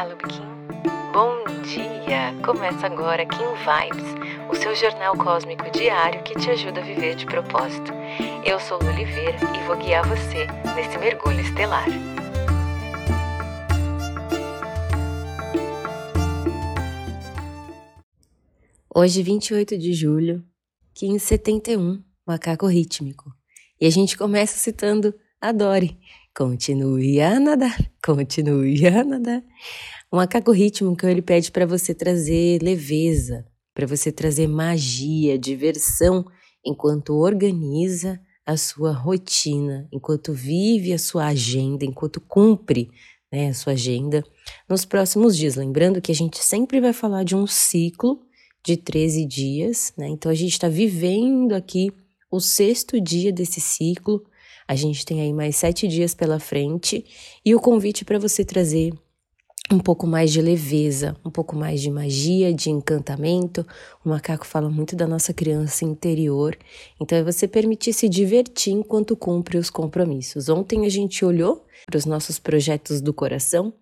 Olá, Lubiquim. Bom dia! Começa agora Kim Vibes, o seu jornal cósmico diário que te ajuda a viver de propósito. Eu sou Lu Oliveira e vou guiar você nesse mergulho estelar. Hoje, 28 de julho, Kim 71, macaco rítmico. E a gente começa citando a Dory. Continue a nadar, continue a nadar. Um macaco rítmico ele pede para você trazer leveza, para você trazer magia, diversão, enquanto organiza a sua rotina, enquanto vive a sua agenda, enquanto cumpre né, a sua agenda nos próximos dias. Lembrando que a gente sempre vai falar de um ciclo de 13 dias, né? Então a gente está vivendo aqui o sexto dia desse ciclo. A gente tem aí mais sete dias pela frente e o convite para você trazer um pouco mais de leveza, um pouco mais de magia, de encantamento. O macaco fala muito da nossa criança interior, então é você permitir se divertir enquanto cumpre os compromissos. Ontem a gente olhou para os nossos projetos do coração,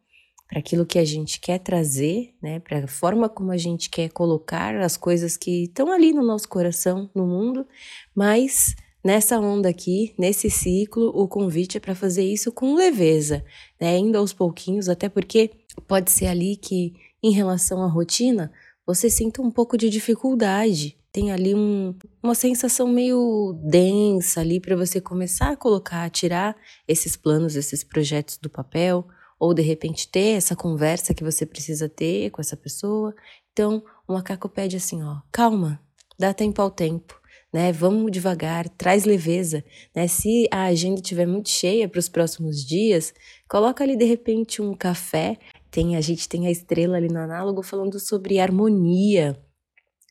para aquilo que a gente quer trazer, né, para a forma como a gente quer colocar as coisas que estão ali no nosso coração, no mundo, mas nessa onda aqui, nesse ciclo, o convite é para fazer isso com leveza, né, indo aos pouquinhos, até porque pode ser ali que, em relação à rotina, você sinta um pouco de dificuldade. Tem ali um, uma sensação meio densa ali para você começar a colocar, tirar esses planos, esses projetos do papel, ou de repente ter essa conversa que você precisa ter com essa pessoa. Então, o macaco pede assim, ó, calma, dá tempo ao tempo, né? Vamos devagar, traz leveza, né? Se a agenda estiver muito cheia para os próximos dias, coloca ali de repente um café. Tem a gente tem a estrela ali no análogo falando sobre harmonia,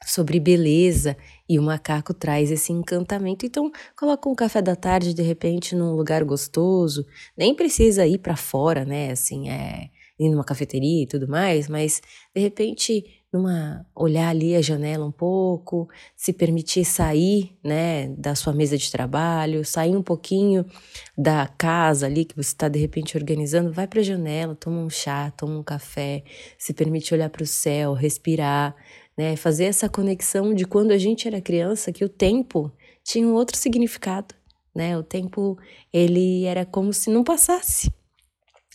sobre beleza e o macaco traz esse encantamento. Então, coloca um café da tarde de repente num lugar gostoso, nem precisa ir para fora, né? Assim, é ir numa cafeteria e tudo mais, mas de repente numa olhar ali a janela um pouco, se permitir sair, né, da sua mesa de trabalho, sair um pouquinho da casa ali que você está de repente organizando, vai para a janela, toma um chá, toma um café, se permite olhar para o céu, respirar, né? Fazer essa conexão de quando a gente era criança, que o tempo tinha um outro significado, né? O tempo, ele era como se não passasse.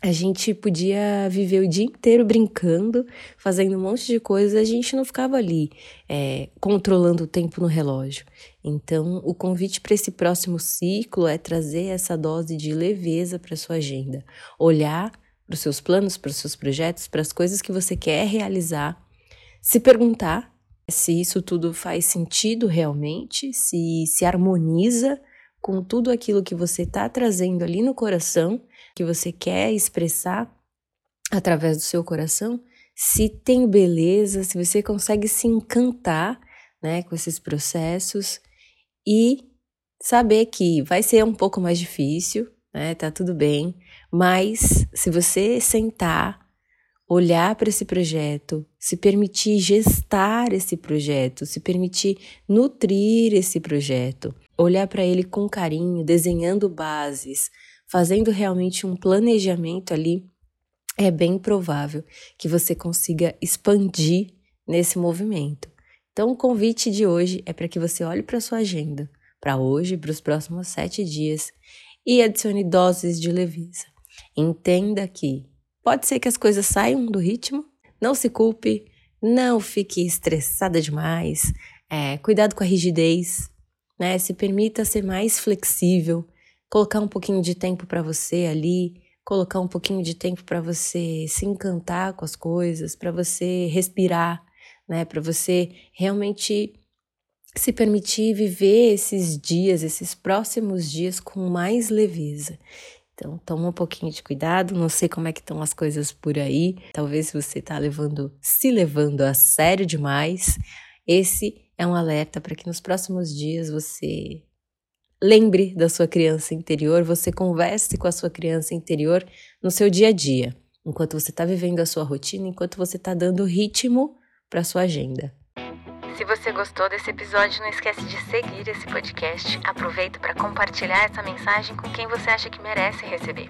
A gente podia viver o dia inteiro brincando, fazendo um monte de coisas, a gente não ficava ali é, controlando o tempo no relógio. Então, o convite para esse próximo ciclo é trazer essa dose de leveza para sua agenda, olhar para os seus planos, para os seus projetos, para as coisas que você quer realizar. Se perguntar se isso tudo faz sentido realmente, se se harmoniza com tudo aquilo que você está trazendo ali no coração, que você quer expressar através do seu coração, se tem beleza, se você consegue se encantar, né, com esses processos e saber que vai ser um pouco mais difícil, né, tá tudo bem, mas se você sentar olhar para esse projeto, se permitir gestar esse projeto, se permitir nutrir esse projeto, olhar para ele com carinho, desenhando bases, fazendo realmente um planejamento ali, é bem provável que você consiga expandir nesse movimento. Então, o convite de hoje é para que você olhe para sua agenda, para hoje, para os próximos sete dias, e adicione doses de leveza. Entenda que Pode ser que as coisas saiam do ritmo, não se culpe, não fique estressada demais, é, cuidado com a rigidez, né? Se permita ser mais flexível, colocar um pouquinho de tempo para você ali, colocar um pouquinho de tempo para você se encantar com as coisas, para você respirar, né? Para você realmente se permitir viver esses dias, esses próximos dias com mais leveza. Então, toma um pouquinho de cuidado. Não sei como é que estão as coisas por aí. Talvez você está levando, se levando a sério demais. Esse é um alerta para que nos próximos dias você lembre da sua criança interior, você converse com a sua criança interior no seu dia a dia, enquanto você está vivendo a sua rotina, enquanto você está dando ritmo para a sua agenda. Se você gostou desse episódio, não esquece de seguir esse podcast. Aproveita para compartilhar essa mensagem com quem você acha que merece receber.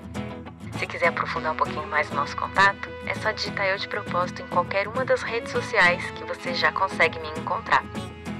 Se quiser aprofundar um pouquinho mais o nosso contato, é só digitar Eu de Propósito em qualquer uma das redes sociais que você já consegue me encontrar.